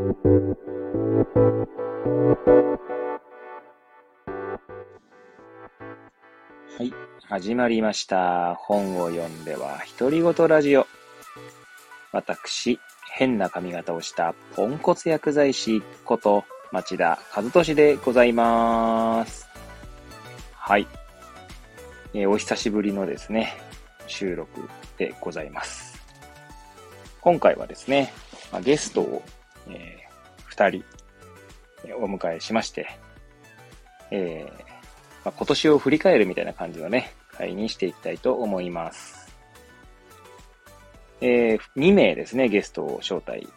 はい。始まりました。本を読んでは独り言ラジオ。私、変な髪型をしたポンコツ薬剤師こと町田和俊でございます。はい。えーお久しぶりのですね、収録でございます。今回はですね、まあゲストを、えー二人お迎えしまして、えーまあ、今年を振り返るみたいな感じのね、会にしていきたいと思います。えー、2名ですね、ゲストを招待い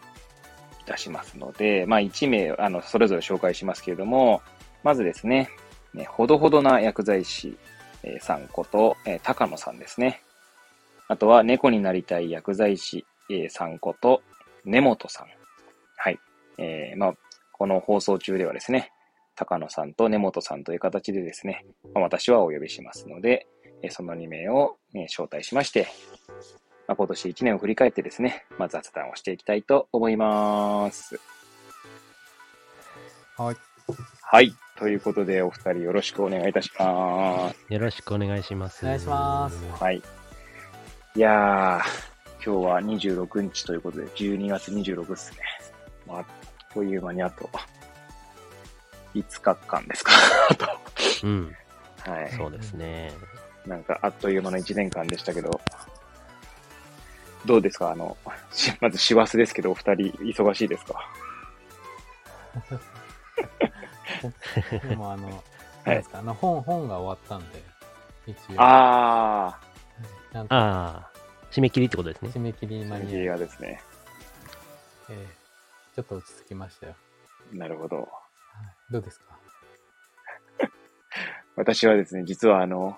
たしますので、まあ1名、あの、それぞれ紹介しますけれども、まずですね、ねほどほどな薬剤師、えーさんこと、えー高野さんですね。あとは、猫になりたい薬剤師、えーさんこと、根本さん。はい。えーまあ、この放送中ではですね、高野さんと根本さんという形でですね、まあ私はお呼びしますので、えーその2名を、えー招待しまして、まあ、今年1年を振り返ってですね、まあ、雑談をしていきたいと思います。はい。はい。ということで、お二人よろしくお願いいたします。よろしくお願いします。お願いします。はい。いやー、今日は26日ということで、12月26ですね。まあ、あっという間にあと、5日間ですか。あと。うん、はい。そうですね。なんか、あっという間の1年間でしたけど、どうですか？あの、し まず師走ですけど、お二人忙しいですか？でもあの、なんですか、あの本、本が終わったんで、一応、あちゃんとああ、締め切りってことですね。締め切りー、間に合い、先映画ですね。えーちょっと落ち着きましたよ。なるほど。はいどうですか？私はですね、実はあの、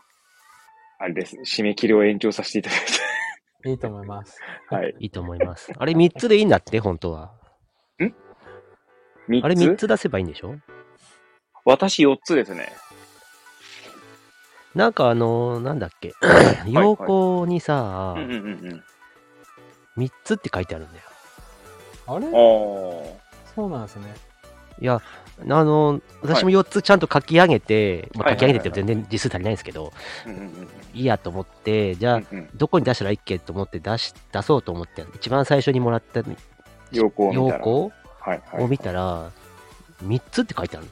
あれです、締め切りを延長させていただいいいと思います。て、はい。いいと思います。あれ3つでいいんだって、本当は。3つ？あれ3つ出せばいいんでしょ？私4つですね。なんかあのーなんだっけ？要項にさ、うんうんうんうん。3つって書いてあるんだよ。あれ？おそうなんですね。いや、あのー私も4つちゃんと書き上げて、まあ、はい書き上げてって全然実数足りないんですけど、いいやと思って、じゃあ、うんうん。どこに出したらいいっけと思って出し、出そうと思って、一番最初にもらった要項を見たら。要項はいはい。を見たら、3つって書いてある。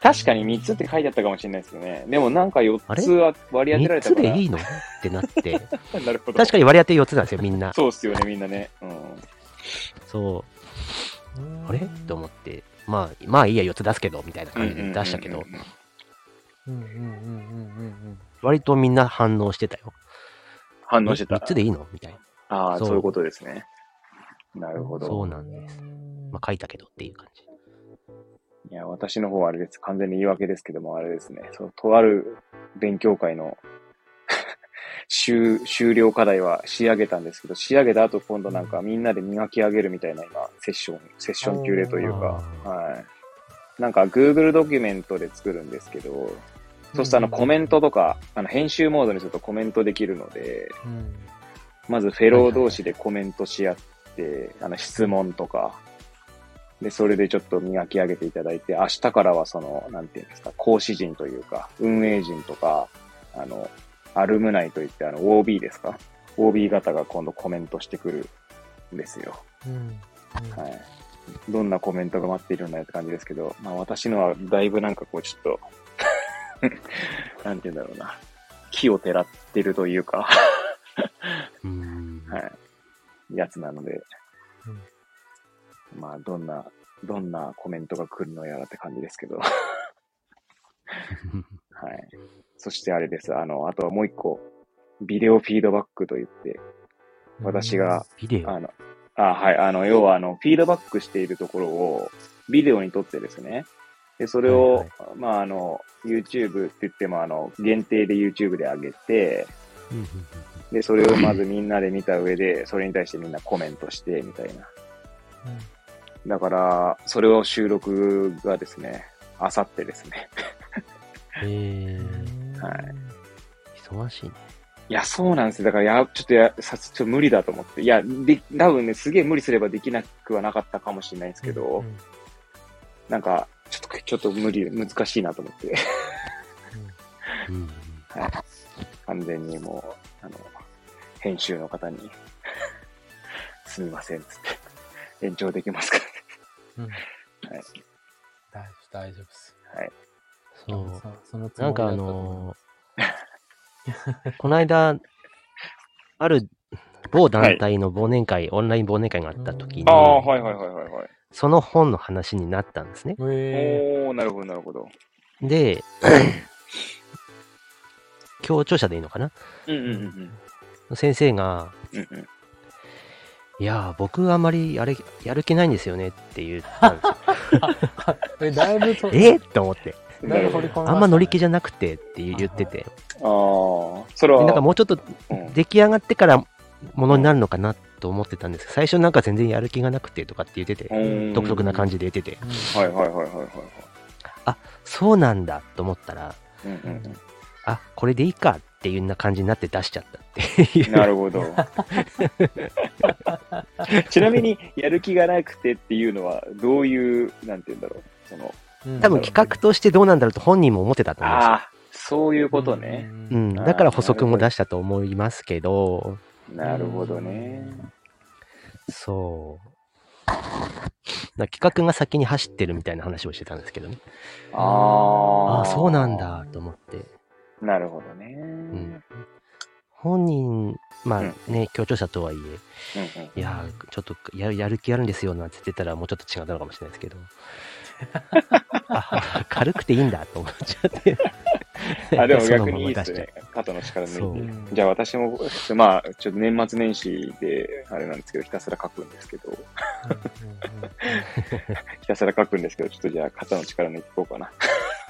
確かに3つって書いてあったかもしれないですよね。でもなんか4つは割り当てられ3たから。つでいいの？ってなって、なるほど。確かに割り当て4つなんですよ、みんな。そうっすよね、みんなね。うん。そう。あれ？と思って、まあ、まあいいや、4つ出すけど、みたいな感じで出したけど、割とみんな反応してたよ。反応してた。3つでいいの？みたいな。ああ、そういうことですね。なるほど。そうなんです。まあ、書いたけどっていう感じ。いや、私の方はあれです。完全に言い訳ですけども、あれですね。そう、とある勉強会の終、終了課題は仕上げたんですけど、仕上げた後今度なんかみんなで磨き上げるみたいな今、セッション、セッション級でというか、あはい。なんか Google ドキュメントで作るんですけど、そうするとあのうん。コメントとか、あの編集モードにするとコメントできるので、うん。まずフェロー同士でコメントし合って、あの質問とか、で、それでちょっと磨き上げていただいて、明日からはその、なんていうんですか、講師陣というか、運営陣とか、あの、アルムナイといって、あの、OB ですか ?OB 方が今度コメントしてくるんですよ。うんうんはい。どんなコメントが待っているんだよって感じですけど、まあ私のはだいぶなんかこうちょっと、なんて言うんだろうな。木をてらってるというか、うーん。はい。やつなので、まあ、どんな、どんなコメントが来るのやらって感じですけど。はい。そしてあれです。あの、あとはもう一個、ビデオフィードバックと言って、私が、ビデオ？あの、あ、はい。あの、要は、あの、フィードバックしているところを、ビデオに撮ってですね。で、それを、はいまあ、あの、YouTube って言っても、あの、限定で YouTube で上げて、で、それをまずみんなで見た上で、それに対してみんなコメントして、みたいな。だから、それを収録がですね、あさってですね。へえうんはい忙しいね。いや、そうなんですよ。だから、や、ちょっとや、さ、ちょっと無理だと思って。いや、で、多分ね、すげえ無理すればできなくはなかったかもしれないんですけど、うんなんか、ちょっと、ちょっと無理、難しいなと思って。うん。はい。完全にもう、あの、編集の方に、すみません、つって、延長できますかうんはい大丈夫、大丈夫です。はい。そう。そそのつなんかあのー この間、ある某団体の忘年会、オンライン忘年会があった時に、ああ、はいはいはいはいはい。その本の話になったんですね。おー、なるほどなるほど。で、協調者でいいのかな？うんうんうんうん。先生が、うんうん。いやー、僕あまりやるやる気ないんですよねって言ったんですよ。ー、え、だいぶと、え？っと思って。あんま乗り気じゃなくてって言ってて。ああ、それは、でなんかもうちょっとうん出来上がってからものになるのかなと思ってたんですけど、最初なんか全然やる気がなくてとかって言ってて、うん独特な感じで言ってて、うんはいはいはいはいはいはい。そうなんだと思ったら、うんうんあ、これでいいかっていうような感じになって出しちゃったっていう。うん、なるほど。ちなみに、やる気がなくてっていうのは、どういう、なんて言うんだろう。その、うん多分企画としてどうなんだろうと本人も思ってたと思うんですよ。ああ、そういうことね。う。ん、だから補足も出したと思いますけど、なるほどね。そう。だ企画が先に走ってるみたいな話をしてたんですけどね。ああ。そうなんだと思って。なるほどね。ん本人、まうんあね、協調者とはいえ、うんうんいやー、ちょっとややる気あるんですよなんて言ってたらもうちょっと違ったのかもしれないですけど。あ軽くていいんだと思っちゃって。あ、でも逆にいいですね。肩の力抜いて。うんじゃあ私も、まあ、ちょっと年末年始で、あれなんですけど、ひたすら書くんですけど、ひたすら書くんですけど、ちょっとじゃあ肩の力抜いていこうかな。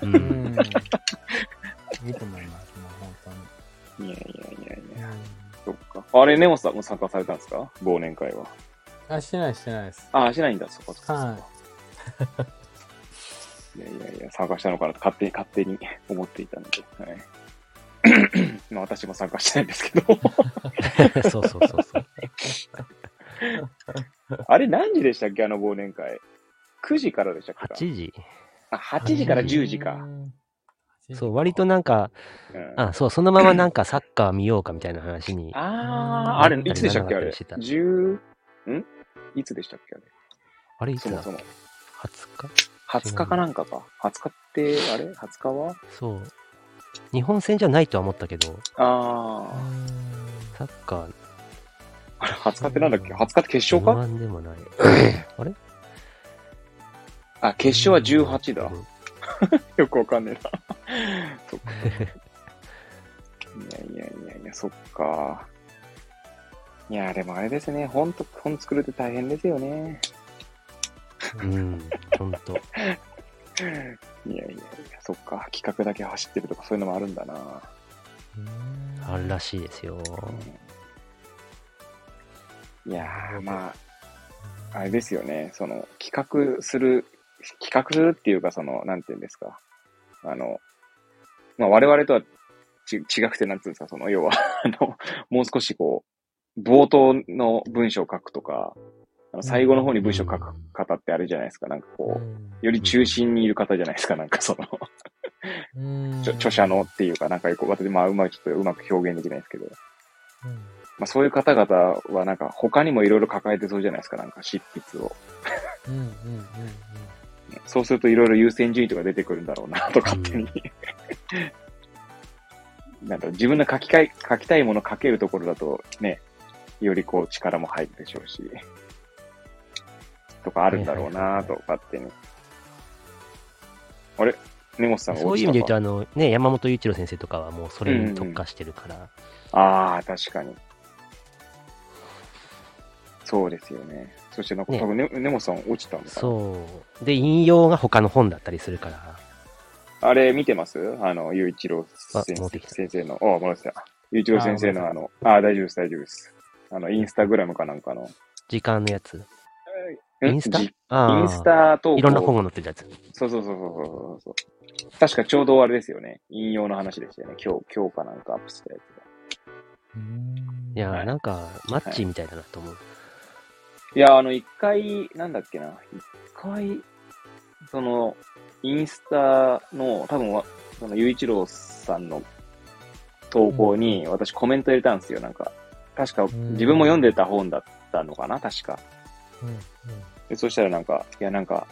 ううんん。うんいいと思います、もう本当に。いやいやいやいや、うんそっか。あれ、根本さんも参加されたんですか？忘年会は。あ、してない、してないです。ああ、しないんだ、そこそこそこ。はいいやいやいや、参加したのかなと勝手に、勝手に思っていたので。はい。まあ私も参加してないんですけど。そうそうそうそう。あれ何時でしたっけあの忘年会。9時からでしたっけ8時あ、8時から10時か。うん。そう、割となんか、うん、あ、そう、そのままなんか サッカー見ようかみたいな話に。あー、あれ、いつでしたっけあれ？ならなかったりしてた10、ん？いつでしたっけあれ？あれいつだ？そもそも。20日？20日かなんかか。20日って、あれ ?20 日は？そう。日本戦じゃないとは思ったけど、あサッカー、ー。あれ、20日ってなんだっけ ?20 日って決勝か？M1 でもない。あれ？あ、決勝は18だ。よくわかんねえな。そっか。いやいやいやいや、そっか。いや、でもあれですね。本と、本作るって大変ですよね。うん、ほんと。いやいやいや、そっか。企画だけ走ってるとかそういうのもあるんだな。うんあるらしいですよ。いやー、まあ、あれですよね。その、企画する、企画するっていうか、その、なんていうんですか。あの、まあ、我々とはち違くて、なんていうんですか、その、要は、あの、もう少しこう、冒頭の文章を書くとか、あの最後の方に文章を書く方ってあれじゃないですか。なんかこう、より中心にいる方じゃないですか。なんかその、うんちょ著者のっていうか、なんかこう、私、まあ、うまい、ちょっとうまく表現できないですけど、うんまあ、そういう方々はなんか他にもいろいろ抱えてそうじゃないですか。なんか執筆を。うんうんうんそうするといろいろ優先順位とか出てくるんだろうな、と勝手に。なんか自分の書きたい、書きたいもの書けるところだとね、よりこう力も入るでしょうし、とかあるんだろうな、と勝手に。あれ？根本さんがそういう意味で言うと、ああの、ね、山本雄一郎先生とかはもうそれに特化してるから、あー、確かに。そうですよね。そしてなんかね多分ね、根本さん落ちたんだ。そう。で、引用が他の本だったりするから、あれ見てます？あの、雄一郎先生の、あ、もらってた。雄一郎先生のあの、あ、大丈夫です、大丈夫です。あの、インスタグラムかなんかの。時間のやつ。んインスタ？じああ。インスタ投稿。いろんな本が載ってるやつ。そうそうそうそうそうそう。確かちょうどあれですよね。引用の話でしたよね。今日、今日かなんかアップしたやつうんいや、はいなんか、マッチみたいだなと思う。いや、あの、一回、なんだっけな、一回、その、インスタの、多分わ、その、ゆういちろうさんの投稿に、私コメント入れたんですよ、なんか。確か、ん自分も読んでた本だったのかな、確か。うんうんでそしたらなんか、いや、なんか、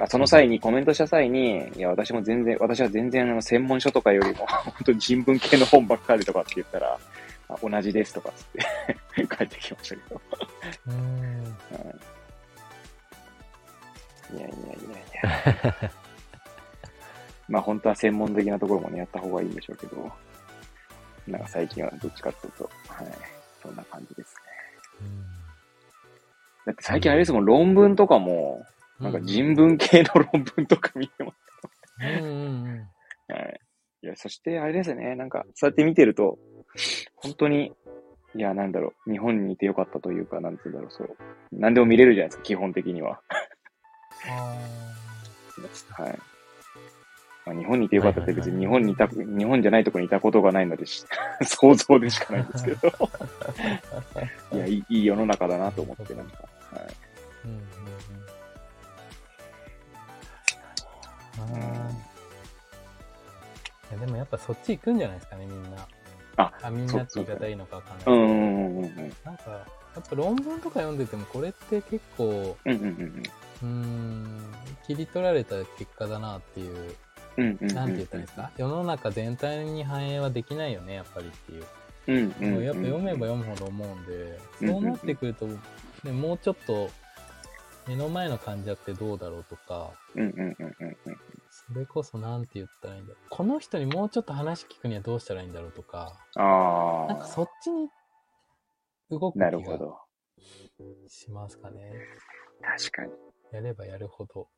あその際に、コメントした際に、いや、私も全然、私は全然、あの、専門書とかよりも、本当に人文系の本ばっかりとかって言ったら、あ同じですとかっつって 帰ってきましたけど。うんいやいやいやいや。まあ本当は専門的なところもね、やった方がいいんでしょうけど、なんか最近はどっちかっていうと、はい、そんな感じですね。だって最近あれですもん、論文とかも、なんか人文系の論文とか見てます。うんうんうんはい。いや、そしてあれですね、なんか、そうやって見てると、本当に、いや、なんだろう、日本にいてよかったというか、なんて言うんだろう、そう。何でも見れるじゃないですか、基本的には。あはい。まあ、日本にいてよかったって別に日本にいた、日本じゃないところにいたことがないのでし、想像でしかないんですけど。いやいい、いい世の中だなと思って、なんか。はい。ーうんうんうんあやでもやっぱそっち行くんじゃないですかね、みんな。あみんなって言い方いいのかわかんないけど。うんうんうんうんうん。なんか、やっぱ論文とか読んでても、これって結構、うんうんうんうーん、切り取られた結果だなっていう、うん。うんうんうん。なんて言ったらいいですか？世の中全体に反映はできないよね、やっぱりっていう。うんうんうん。もうやっぱ読めば読むほど思うんで、うんそうなってくると、ね、もうちょっと、目の前の患者ってどうだろうとか、うんうんうんうんうん。それこそなんて言ったらいいんだろう。この人にもうちょっと話聞くにはどうしたらいいんだろうとか、あなんかそっちに動あ。く気がなるほど。しますかね。確かに。やればやるほど。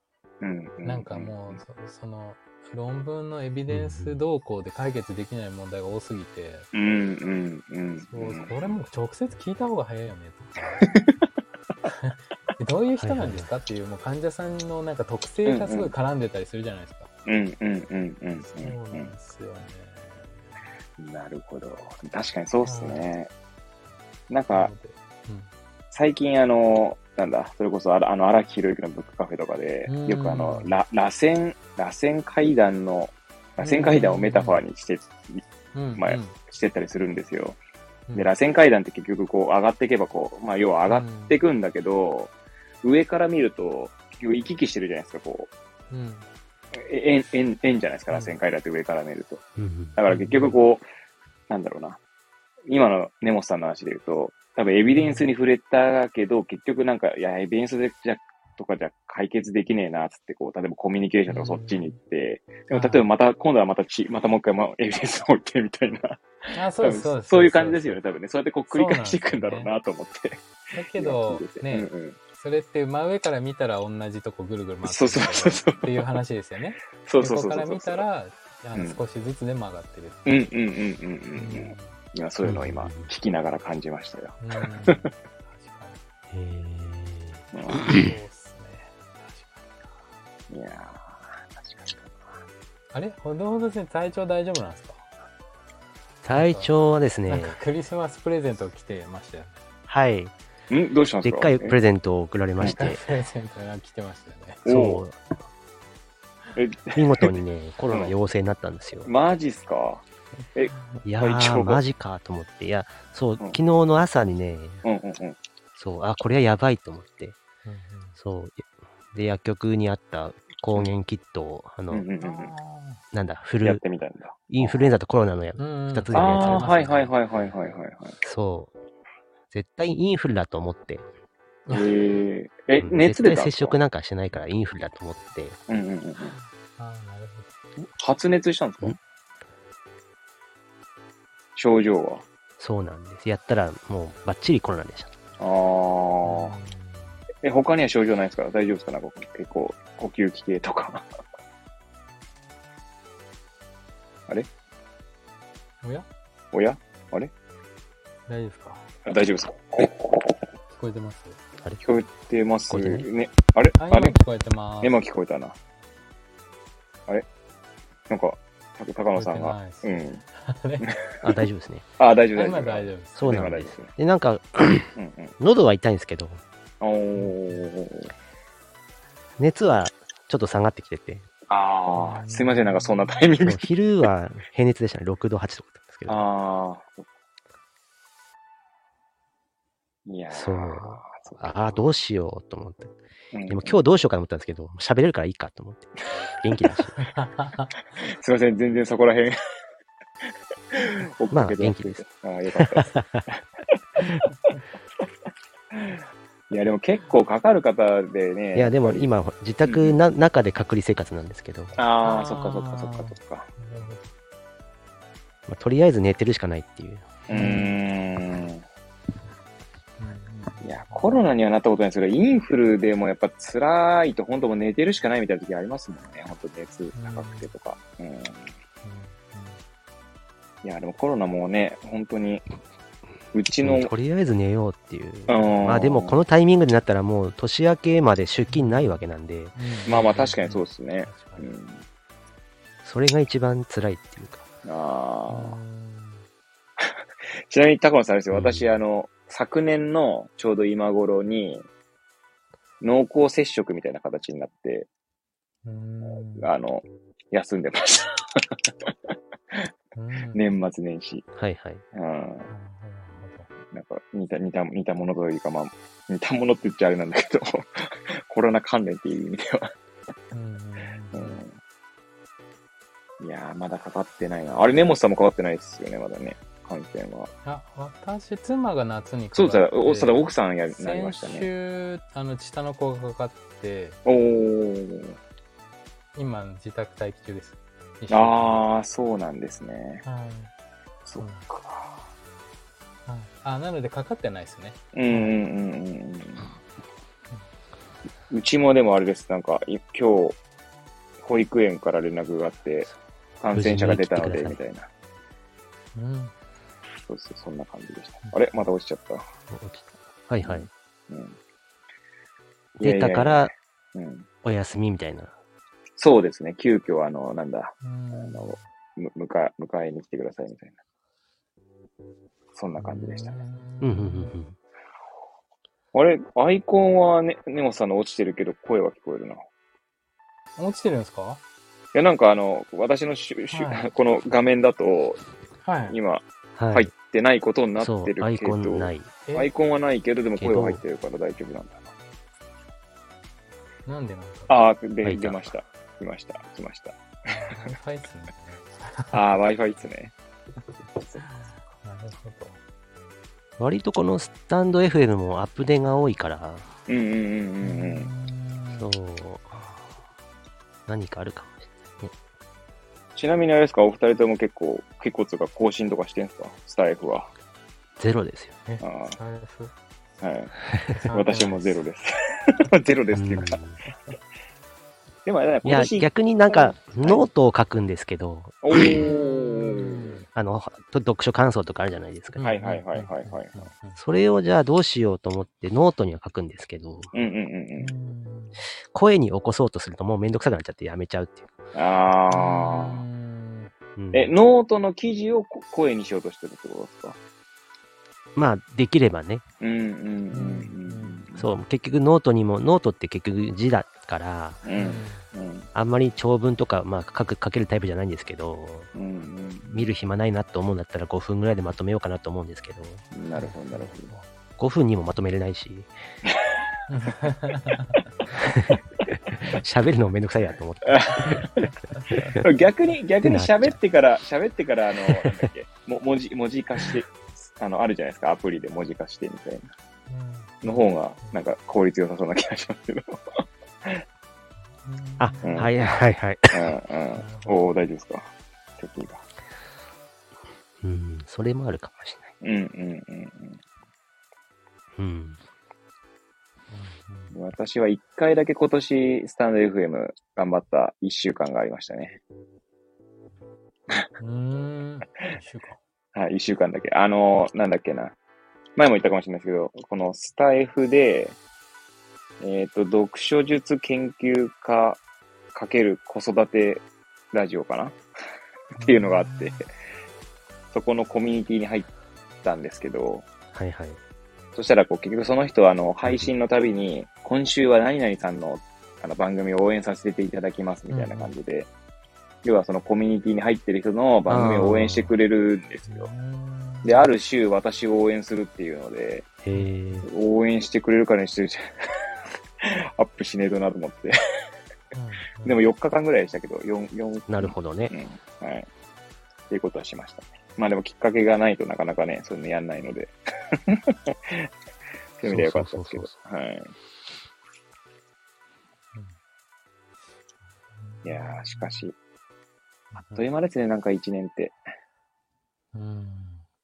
うんうなんかもう、そその、論文のエビデンス動向で解決できない問題が多すぎて、うんうんうん。そううんこれもう直接聞いた方が早いよねとか。どういう人なんですか？っていう、もう患者さんのなんか特性がすごい絡んでたりするじゃないですか。うんうんうんうんそうなんうですよね。ん。なるほど。確かにそうっすね。なんなか最近あの、なんだ、それこそあらあの荒木宏之のブックカフェとかでうん、よくあの、ら螺旋、螺旋階段の、螺旋階段をメタファーにして、まあうんしてったりするんですよ。うんで、螺旋階段って結局こう上がっていけばこう、まあ要は上がっていくんだけど、上から見ると、結局行き来してるじゃないですか、こう。うんえ円、円、円じゃないですか、うん螺旋階段って上から見ると。うんだから結局こう、なんだろうな。今の根本さんの話で言うと、多分エビデンスに触れたけど、結局なんか、いや、エビデンスでじゃ、とかじゃ解決できねえな、つってこう、例えばコミュニケーションとかそっちに行って、でも例えばまた、今度はまたち、またもう一回、まあ、エビデンスを置いてみたいな。あ、そうです、そうです。そういう感じですよね、多分ね。そうやってこう繰り返していくんだろうなと思って。だけどね、うんうんそれって真上から見たら同じとこぐるぐる回ってそうそうそうそうっていう話ですよね。そうそうそうそう。横から見たら、あうんの少しずつで曲がってる。うんうんうんうんうんううんん。いや、そういうのを今、聞きながら感じましたよ。うん確かに。へういやー、確かあれ？ほどほど先生、体調大丈夫なんですか、ー体調はですねなんか、クリスマスプレゼント来てましたよね。はい。に。ん？どうしたんでか？ですっかいプレゼントを送られまして、プレゼントが来てましたよね。おそう、え、見事にね、コロナ陽性になったんですよ。マジっすか？いや体調ー、が？マジかと思って。いや、そう、ん昨日の朝にね、うんうんうん。そう、あ、これはやばいと思って、うんうんそう。で、薬局にあった抗原キットを、あの、うんうんうんなんだ、フっル、てみたんだ。インフルエンザとコロナのや、うんうん二つでやつああ、はいはいい。はいはいはいはいはい。そう。絶対インフルだと思って。えー、え、うん熱出たんですか絶対接触なんかしてないからインフルだと思って。うんうんうんうん。あーなる発熱したんですか？ん症状は？そうなんです。やったらもうバッチリコロナでした。あほあ。え、他には症状ないですか？大丈夫ですか？なんか結構、呼吸器系とか。おや？おや？大丈夫ですか？あ大丈夫ですか？聞こえてます？あれ？聞こえてますね。あれ？あ、あれ？今聞こえてます。今聞こえたな。あれ？なんか、た高野さんがうん。あ、大丈夫ですね。あ、大丈夫、大丈今夫。大丈夫です。そうなんで今大丈夫。で、なんか、うんうん。喉は痛いんですけど、おー。熱はちょっと下がってきてて、あー、すいません、なんかそんなタイミング。昼は平熱でしたね。6度、8度だったんですけど。あー。いやーそうそうかああ、どうしようと思って。うんでも今日どうしようかと思ったんですけど、喋れるからいいかと思って。元気だし。すいません、全然そこら辺。追っまあかけて元気です。ああ、よかったです。いや、でも結構かかる方でね。いや、でも。今、自宅な、中で隔離生活なんですけど、まああ、そっかそっかそっかそっか。あ、とりあえず寝てるしかないっていう。うーん。いや、コロナにはなったことないですけど、インフルでもやっぱ辛いと、本当もう寝てるしかないみたいな時ありますもんね。本当熱高くてとか。うん。いや、でもコロナもね、本当に、うちの、とりあえず寝ようっていう。うんまあでも、このタイミングになったらもう年明けまで出勤ないわけなんで、まあまあ確かにそうですね。うん。それが一番辛いっていうか。ああ。ちなみに高野さんですよ。うん私、あの、昨年のちょうど今頃に、濃厚接触みたいな形になって、うんあの、休んでました。うん 年末年始。はいはい。うん。なんか、似た、似た、似たものというか、まあ、似たものって言っちゃあれなんだけど、コロナ関連っていう意味では。どうんうん。いやー、まだかかってないな。あれ、根本さんもかかってないですよね、まだね。感染は。あ、私、妻が夏にかそうかってだ、お、そうだ、奥さんや、なりました先ね。週、あの、下の子がかかって、おー。今、自宅待機中です。あー、そうなんですね。はいそっか。はいあ、なのでかかってないですね。うんうんうんうんうん。うちもでもあれです。なんか、い今日、保育園から連絡があって、感染者が出たので、みたいな。うん。そうそう、そんな感じでした。あれ？また落ちちゃった。はいはい。うん。出たから。お休みみたいな。そうですね。急遽、あの、なんだ、うんあの、む迎え、迎えに来てくださいみたいな。そんな感じでしたね。うんうんうんうん。あれ、アイコンはね、根本さんの落ちてるけど、声は聞こえるな。い落ちてるんですか？や、なんかあの、私のしゅ、しゅはいこの画面だと、はい。今、はい。入ってないことになってるけ、ど、アイコンない。え？アイコンはないけど、でも声は入ってるから大丈夫なんだなんでなんだろう？な。ああ、で、出ました。来ました。来ました。Wi-Fi っすね。ああ、Wi-Fi ですね。なるほど。割とこのスタンド FM もアップデが多いから、うんうんうんうんうん。そう、何かあるかもしれないね。ちなみにあれですか、お二人とも結構、結構つうか更新とかしてんすか？スタエフは。ゼロですよ。え、ああ、はい。私もゼロです。ゼロですっていうか。でもあれだね、いや、逆になんか、ノートを書くんですけど、おー。あの、と読書感想とかあるじゃないですか。はいはいはいはいはいそれをじゃあどうしようと思ってノートには書くんですけど、うんうんうんうん。うん声に起こそうとするともうめんどくさくなっちゃってやめちゃうっていう。あうあ。んうんえ、ノートの記事をこ声にしようとしてるってことですか？まあ、できればね。うんうんうんそう、結局ノートにも、ノートって結局字だから、うん。うんうんあんまり長文とか、まあ、書く、書けるタイプじゃないんですけど、うん見る暇ないなと思うんだったら5分ぐらいでまとめようかなと思うんですけど、うん。なるほどなる5分にもまとめれないし、喋るのもめんどくさいやと思って。ほど。逆に、逆に喋ってから、喋ってから、あの、なんだっけ、も文字、文字化して、あの、あるじゃないですか、アプリで文字化してみたいな。の方が、なんか効率良さそうな気がしますけど。あ、うんはいはいはい。うんうん。おお大丈夫ですか席が。うん、それもあるかもしれない。うんうんうんうん。うん。私は一回だけ今年、スタンド FM 頑張った一週間がありましたね。うん。一週間。はい、一週間だけ。あの、なんだっけな。前も言ったかもしれないですけど、このスタイフで、えっ、と、読書術研究家かける子育てラジオかな？っていうのがあって、そこのコミュニティに入ったんですけど、はいはい。そしたらこう結局その人はあの配信のたびに、今週は何々さんのあの番組を応援させていただきますみたいな感じで、要はそのコミュニティに入ってる人の番組を応援してくれるんですよ。で、ある週私を応援するっていうので。応援してくれるからにしてアップしねえとなと思って。でも4日間ぐらいでしたけど、4、4、なるほどね。うん。はい。っていうことはしましたね。まあでもきっかけがないとなかなかね、そういうのやんないので。そういう意味ではよかったですけどそう。はい。いやー、しかし、あっという間ですね、なんか1年って。うん。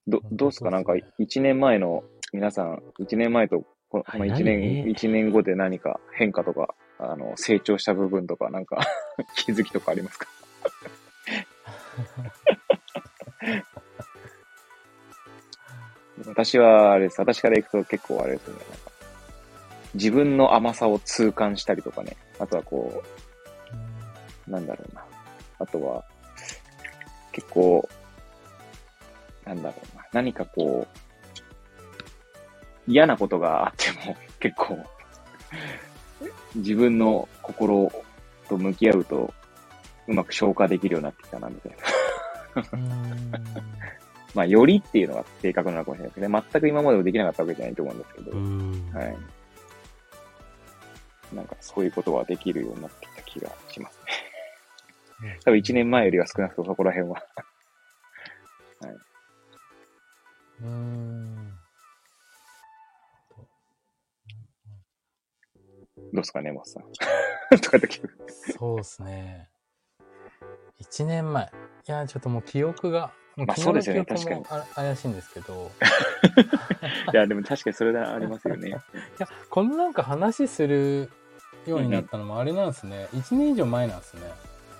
ど、どうですか？なんか1年前の皆さん、1年前と、このまあ、1早い年、ね一年後で何か変化とか、あの、成長した部分とか、なんか 気づきとかありますか？私は、あれです。私から行くと結構あれですね。なんか自分の甘さを痛感したりとかね。あとはこう、なんだろうな。あとは、結構、なんだろうな。何かこう、嫌なことがあっても、結構、自分の心と向き合うと、うまく消化できるようになってきたな、みたいな。うん。まあ、よりっていうのが正確なのかもしれないですけどね。全く今までもできなかったわけじゃないと思うんですけどう。ん。はい。なんか、そういうことはできるようになってきた気がしますね。多分1年前よりは少なくともそこら辺は。うん。どうですかね、モスさん。とかって聞く。そうですね。一年前。いや、ちょっともう記憶が、もうまあそうですよねの記憶もあ怪しいんですけど、いや、でも確かにそれはありますよね。いや、このなんか話するようになったのもあれなんですね。1年以上前なんですね。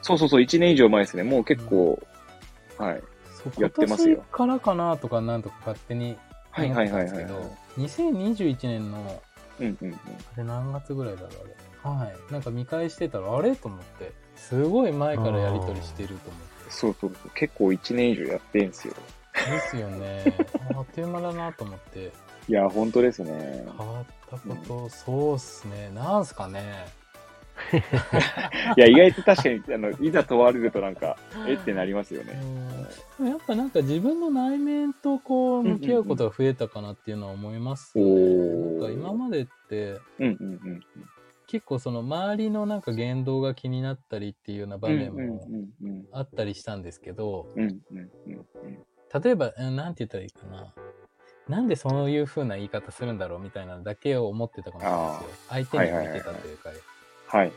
そうそうそう、1年以上前ですね。もう結構、はい。そうやってますよ今年からかなとかなんとか勝手にはいはいはいはい。たんですけど、2021年の、うんうんうん。あれ何月ぐらいだろうあれ。はい。なんか見返してたら、あれ？と思って、すごい前からやりとりしてると思って。そうそうそう。結構1年以上やってんすよ。ですよね。あ あっという間だなと思って。いや、本当ですね。変わったこと、そうっすね。なんすかね。いや、意外と確かに、あの、いざ問われるとなんか、えってなりますよね。うんでもやっぱなんか自分の内面とこう向き合うことが増えたかなっていうのは思います、ねおーなんか今までってうんうんうん。結構その周りのなんか言動が気になったりっていうような場面うんもうんうんあったりしたんですけど、うん。うんうんうん例えば、うんなんて言ったらいいかな。なんでそういう風な言い方するんだろうみたいなのだけを思ってたかもしれないですよ。相手に向いてたというか。はいはいはいはいはい。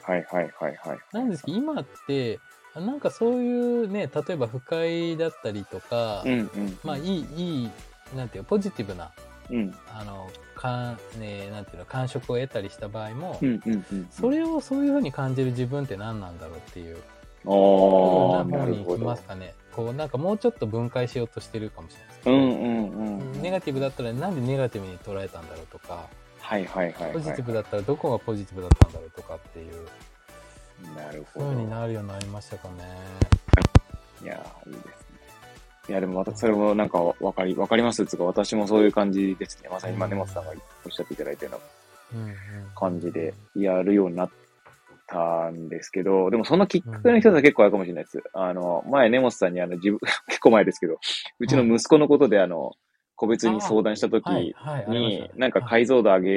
なんですけど、今って、なんかそういうね、例えば不快だったりとか、うんうん。まあいい、いい、なんていうのポジティブな、うん。あの、かん、ね、なんていうの、感触を得たりした場合も、うんうんうん。それをそういう風に感じる自分って何なんだろうっていう、あどあ、んなるほど。ますかね。こう、なんかもうちょっと分解しようとしてるかもしれないですけど、うんうんうん。ネガティブだったらなんでネガティブに捉えたんだろうとか、はいはいはいはい。ポジティブだったらどこがポジティブだったんだろうとかっていうなるほ風にど。なるようになりましたかね。いやー、いいですね。いや、でもまたそれもなんかわかり、わかりますつうか、私もそういう感じですね。まさに今、根本さんがおっしゃっていただいたような感じでやるようになったんですけど、でもそのきっかけの一つは結構あるかもしれないです。あの、前、根本さんにあの、自分、結構前ですけど、うちの息子のことであの、個別に相談した時はい、はい、ありまになんか解像度上げ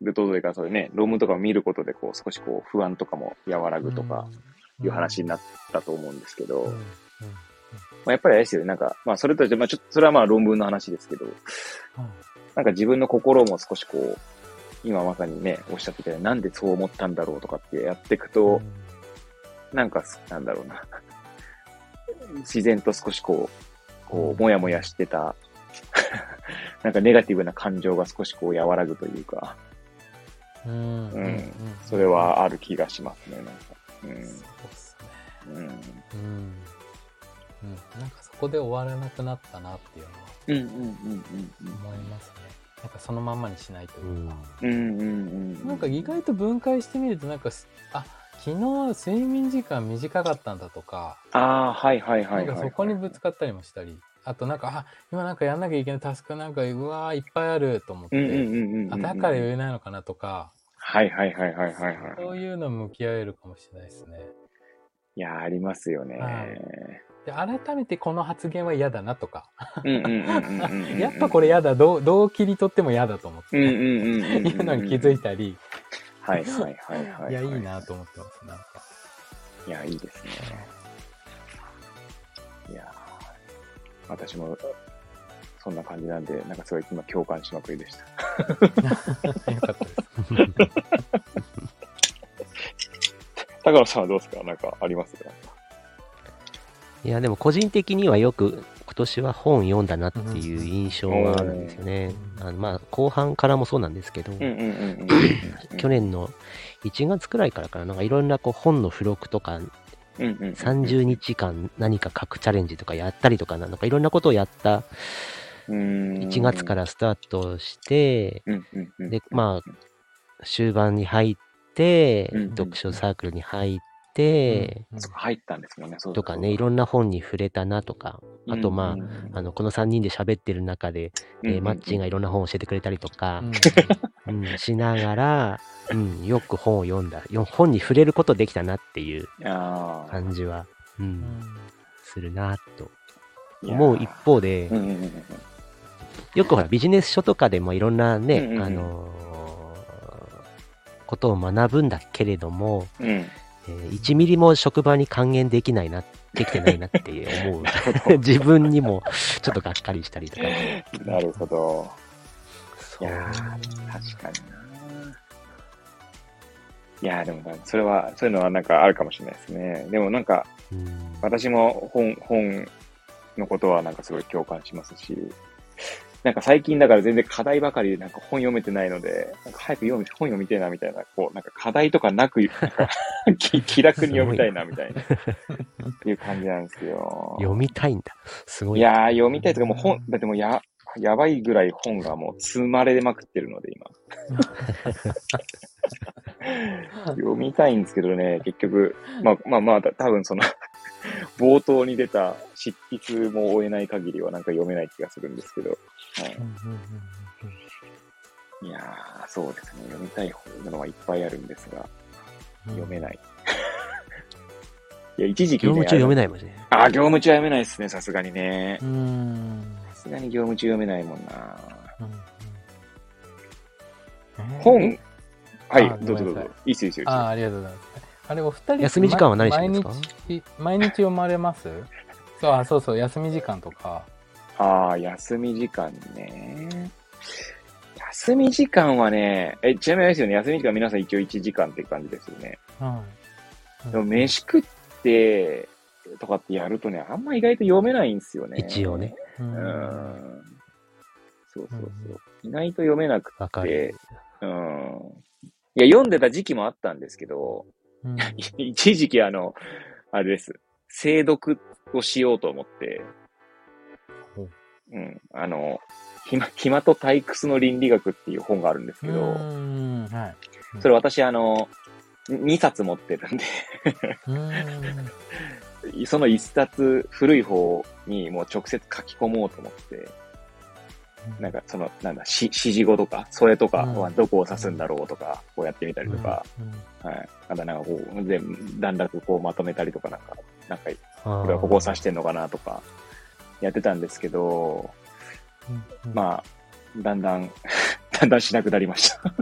ると、というか、そういうね、論文とかを見ることで、こう、少しこう、不安とかも和らぐとか、いう話になったと思うんですけど、まあ、やっぱりあれですよね、なんか、まあ、それとは、まあ、ちょっと、それはまあ、論文の話ですけど、なんか自分の心も少しこう、今まさにね、おっしゃってたように、なんでそう思ったんだろうとかってやっていくと、なんか、なんだろうな。自然と少しこう、こう、もやもやしてた、なんかネガティブな感情が少しこう和らぐというか、うんうんうんうんそれはある気がしますね、なんか。そうですね。うん。うん。うん。うん。なんかそこで終わらなくなったなっていうのはうんうんうん思いますね。なんかそのまんまにしないというか。うん。うんうんうん。なんか意外と分解してみると、なんかす、あ、昨日睡眠時間短かったんだとか、ああ、はいはいはいはい。なんかそこにぶつかったりもしたりあとなんか、あ、今なんかやんなきゃいけないタスクなんか、うわーいっぱいあると思って。あ、だから余裕ないのかなとか、はいはいはいはいはいはい。そういうの向き合えるかもしれないですね。いや、ありますよね。はいで、改めてこの発言は嫌だなとか。やっぱこれ嫌だ、どう、どう切り取っても嫌だと思って。いうのに気づいたり、はいはいはいはい。いや、いいなと思ってます、なんか。いや、いいですね。私も、そんな感じなんで、なんかすごい今共感しまくりでした。よかったです。高野さんはどうですか？なんかありますか？いや、でも個人的にはよく今年は本読んだなっていう印象はあるんですよね。あのまあ、後半からもそうなんですけど。去年の1月くらいからかな、なんかいろんなこう本の付録とか、うんうんうん、30日間何か書くチャレンジとかやったりとかな、なんかいろんなことをやった。1 1月からスタートして、うんうんうん、で、まあ、終盤に入って、うん。読書サークルに入って、うん入ったんですもんね、そうとかね、いろんな本に触れたなとか、あとまあ、あの、この3人で喋ってる中で、えーマッチンがいろんな本を教えてくれたりとかう、ん。うん、しながら、うん、よく本を読んだ。よ本に触れることできたなっていう感じは、う、うん。んするなと思う一方でうん、うんうんうん。よくほら、ビジネス書とかでもいろんなね、うんうんうん。あのーことを学ぶんだけれども、うん、えー1ミリも職場に還元できないな、できてないなって思う。自分にもちょっとがっかりしたりとか。なるほど。そういやー確かにな。いやーでもそれは、そういうのはなんかあるかもしれないですね。でもなんか、うん私も本、本のことはなんかすごい共感しますし、なんか最近だから全然課題ばかりでなんか本読めてないので、なんか早く読み、本読みたいなみたいな、こう、なんか課題とかなく、なんか気気楽に読みたいなみたいな、いう感じなんですよ。読みたいんだ。すごい。いやー、読みたいとかもう本、だってもうや、やばいぐらい本がもう積まれまくってるので、今。読みたいんですけどね、結局、まあまあまあ、た多分その、冒頭に出た執筆も終えない限りはなんか読めない気がするんですけど、はい、いやー、そうですね、読みたい本のはいっぱいあるんですが、うん読めない。いや、一時期、ね、業務中読めない。もんね。あー、業務中は読めないですね、さすがにね。うんさすがに業務中読めないもんな。うん本、はいあ、どうぞどうぞ。いいっすよいいっすよ。ああ、ありがとうございます。あれ、お二人、休み時間は何してるんですか？毎日、毎日読まれます？そう、あ、そうそう、休み時間とか。ああ、休み時間ね。休み時間はね、え、ちなみにあれですよね、休み時間皆さん一応1時間って感じですよね。うん。でも飯食って、とかってやるとね、あんま意外と読めないんですよね。一応ね。う。うんん。そうそうそう。うん意外と読めなくわかてる。、うん。いや、読んでた時期もあったんですけど、うん 一時期あの、あれです。精読をしようと思ってほう、うん、あの、暇、暇と退屈の倫理学っていう本があるんですけど、うん。はい。それ私あの、2冊持ってるんで、うん。その1冊古い方にもう直接書き込もうと思って、なんかその、なんだ、し指示語とか、それとかはどこを指すんだろうとか、こうやってみたりとか、うん、はい。あとなんかこう、全部段落こうまとめたりとかなんか、なんかここれはここを指してんのかなとか、やってたんですけど、うん、まあ、だんだん、だんだんしなくなりました。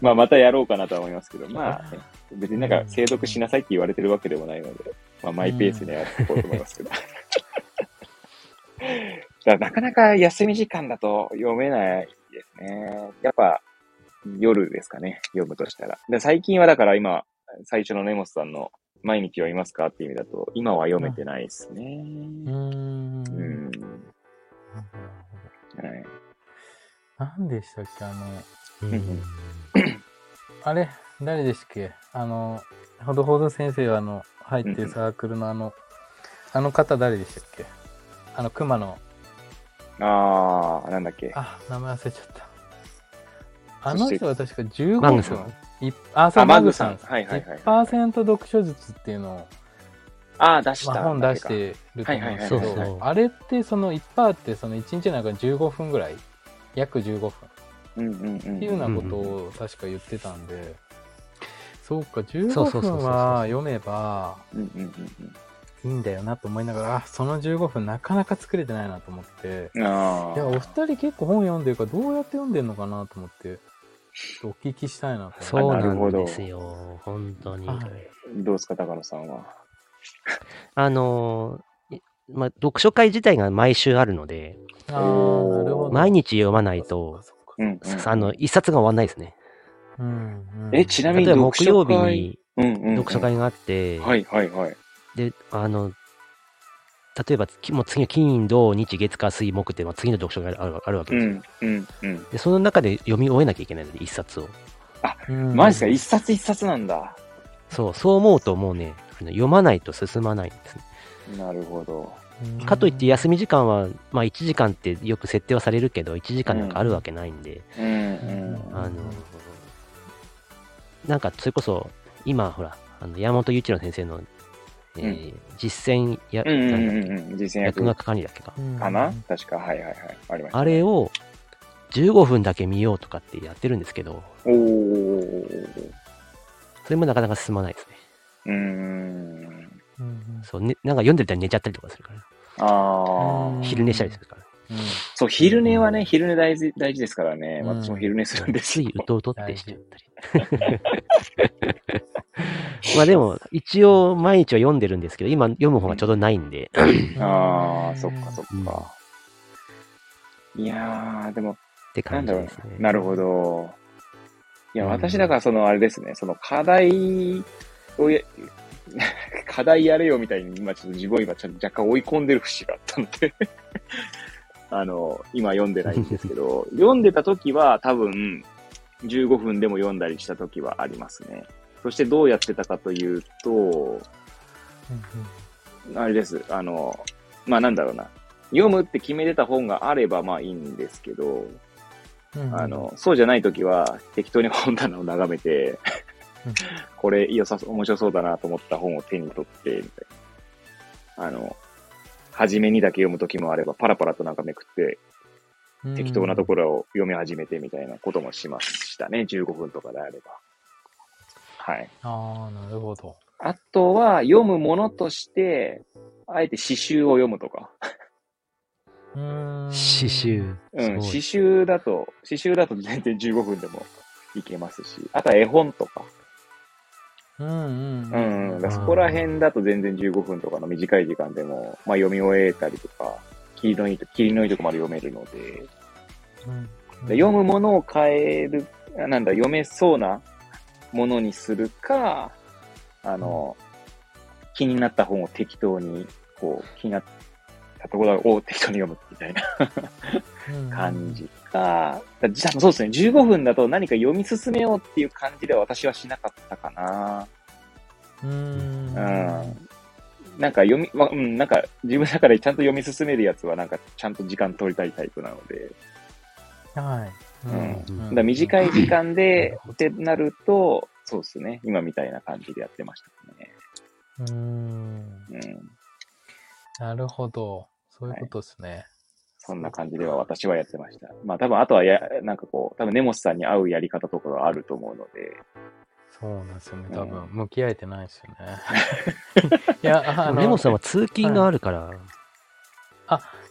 まあ、またやろうかなとは思いますけど、まあ、ね、別になんか、精読しなさいって言われてるわけでもないので、まあ、マイペースにやっていこうと思いますけど。だからなかなか休み時間だと読めないですね。やっぱ、夜ですかね、読むとしたら。で最近はだから今、最初の根本さんの毎日読みますかっていう意味だと、今は読めてないですね。うん。はい。何でしたっけあの、うんあれ誰でしたっけ？あの、ほどほど先生はあの、入ってるサークルのあの、あの方誰でしたっけ？あの、熊の、あー、なんだっけ。あ、名前忘れちゃった。あの人は確か15分マグさん。いあ、そう、あマグさん。はいはいはいはい1%読書術っていうのをああ、出した。まあ、本出してると思うんですけはいはいはいはいど、あれってそのいって、その1日の中に15分ぐらい、約15分っうんうんうん。ていうようなことを確か言ってたんで、そうか、そう15そうそうそう分は読めばうんうんうんいいんだよなと思いながら、あ、その15分なかなか作れてないなと思って。いや、お二人結構本読んでるから、どうやって読んでるのかなと思って、ちょっとお聞きしたいなと思って。そうなるほどなんですよ。本当に。はいどうですか、高野さんは？あのーいまあ、読書会自体が毎週あるので、あーなるほど。毎日読まないと。あの、一冊が終わんないですね。うんうんえちなみに例えば木曜日読書会？にうんうんうん。読書会があって、はいはいはい。で、あの、例えば、きもう次の金、土、日、月、火、水、木って、まあ、次の読書会があるあるわけうですよ。んうんうん。で、その中で読み終えなきゃいけないので、一冊を。うんマジですか？一冊一冊なんだ。そう、そう思うともうね、読まないと進まないんですね。なるほど。うんかといって休み時間は、まあ1時間ってよく設定はされるけど、1時間なんかあるわけないんで、うんうん。あの、なんかそれこそ、今ほら、あの山本雄一郎先生の、えー実践や、うんうんなんだっうんうん。実践け役役学管理だっけか。うんかな確か。はいはいはい。ありました。あれを15分だけ見ようとかってやってるんですけど、おー。それもなかなか進まないですね。うーん。うんそう、ね、なんか読んでると寝ちゃったりとかするから、ああうん。昼寝したりするから。うんそう、昼寝はね、昼寝大事大事ですからね。うん私も昼寝するんですよつい。うとうとってしちゃったり。まあでも、一応毎日は読んでるんですけど、今読む方がちょうどないんで、ああ、そっかそっか。いやー、でも、ってなんだろう感じですね。な。なるほど。いや、うん私だからそのあれですね、その課題をや、課題やれよみたいに、今ちょっと自分を今ちょっと若干追い込んでる節があったので、あの、今読んでないんですけど、読んでた時は多分、15分でも読んだりした時はありますね。そしてどうやってたかというと、あれです。あの、まあなんだろうな。読むって決めてた本があればまあいいんですけど、うんあの、そうじゃないときは適当に本棚を眺めてうん、これ良さそう、面白そうだなと思った本を手に取って、みたいな。あの、初めにだけ読むときもあれば、パラパラとなんかめくって、適当なところを読み始めてみたいなこともしましたね。15分とかであれば。はい。ああ、なるほど。あとは、読むものとして、あえて詩集を読むとか。うーん詩集。うん、すごい詩集だと、詩集だと全然15分でもいけますし、あとは絵本とか。うんうんうん、だからんそこら辺だと全然15分とかの短い時間でも、まあ読み終えたりとか、霧のいいと、霧のいいとこまで読めるので、うんで読むものを変える、あなんだ、読めそうなものにするか、あの、気になった本を適当に、こう、気になったところを適当に読むみたいなうん感じか、だじゃあそうですね、15分だと何か読み進めようっていう感じでは私はしなかったかな。うーんうん。なんか読み、まあ、うん、なんか自分だからちゃんと読み進めるやつはなんかちゃんと時間取りたいタイプなので、はい。うん短い時間なでってなると、そうですね、今みたいな感じでやってましたね。うーん。うん。なるほど。そういうことですね。そんな感じでは私はやってました。まあ多分あとはや、なんかこう、多分根本さんに合うやり方とかがあると思うので、そうなんですよね。うん多分、向き合えてないですよね。いや、あの、レモンさんは通勤があるから、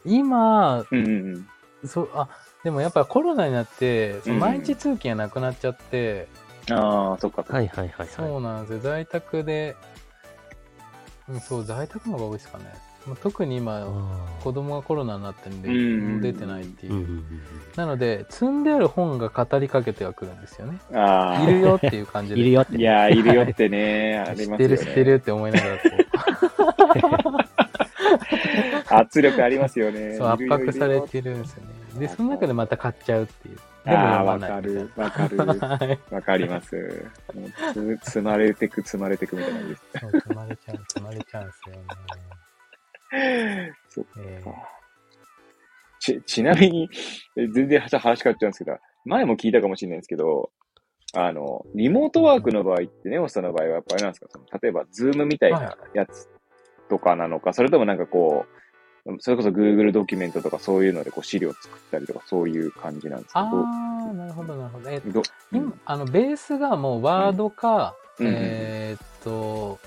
今、うんうんそう、あ、でもやっぱコロナになって、毎日通勤がなくなっちゃって、うん。ああ、そっか。はいはいはいはい。そうなんですよ。在宅で、うん、そう、在宅の方が多いですかね。まあ特に今、あ子供がコロナになってるんで、うん出てないっていう。なので、積んである本が語りかけてはくるんですよね。ああ。いるよっていう感じで。いるよってね。いやー、いるよってね、あり知ってるますよね。知ってるって思いながらこ 圧力ありますよ う、ね。そう圧迫されてるんですよね。で、その中でまた買っちゃうっていう。でもわかる、わかる、はい。わかります。もうつ積まれてく、積まれてくみたいな感じです。そう、積まれちゃう、積まれちゃうんですよね。そっえか。ち、ちなみに、え全然話話変わっちゃうんですけど、前も聞いたかもしれないんですけど、あの、リモートワークの場合って、ネオスさんの場合はやっぱあれなんですか？その例えば、ズームみたいなやつとかなのか、それともなんかこう、それこそ Google ドキュメントとかそういうのでこう資料作ったりとかそういう感じなんですけあど、あ、なるほど、なるほど。えっと、ど今、あの、ベースがもうワードか、うんうんえーっと、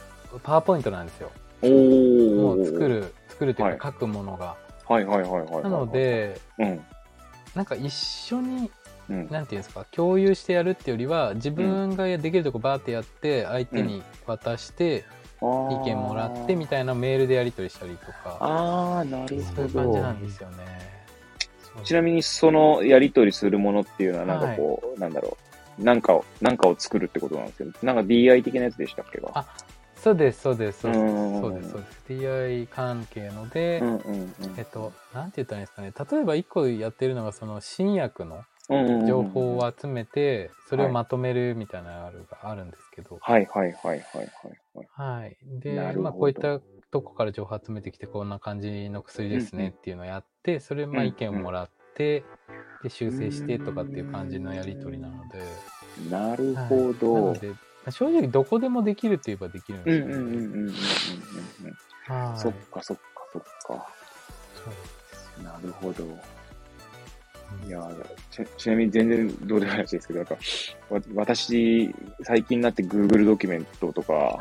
パワーポイントなんですよ。おもーう作。る、作るというはいか書くものが。はいはいはいはいはい。なの、で、うん。なんか一緒に、うん。なんていうんですか、共有してやるっていうよりは、自分ができるとこバーってやって、相手に渡して、意見もらってみたいなメールでやり取りしたりとか、ああ、なるそういうほど。感じなんですよね。ちなみにそのやり取りするものっていうのはなんかこう、なんだろう。なんかを、なんかを作るってことなんですよ。なんか DI 的なやつでしたっけ？が。あそうです、そうです、そうです。うんそうです、そうです。DI 関係ので、うんうんうん。えっと、なんて言ったらいいんですかね。例えば一個やってるのが、その新薬の情報を集めて、それをまとめるみたいなのがあるんですけど、はいはいはいはいはいはい。はい。でまあ、こういったとこから情報集めてきて、こんな感じの薬ですねっていうのをやって、それ、まあ、うん意見をもらって、で、修正してとかっていう感じのやり取りなので、なるはいほど。なので、まあ正直どこでもできるといえばできるんうんですよね。うんうんうんうんうん。そっかそっかそっか。そうなるほど。いやちちなみに全然どうでもない話ですけど、なんか、わ私、最近になって Google ドキュメントとか、あ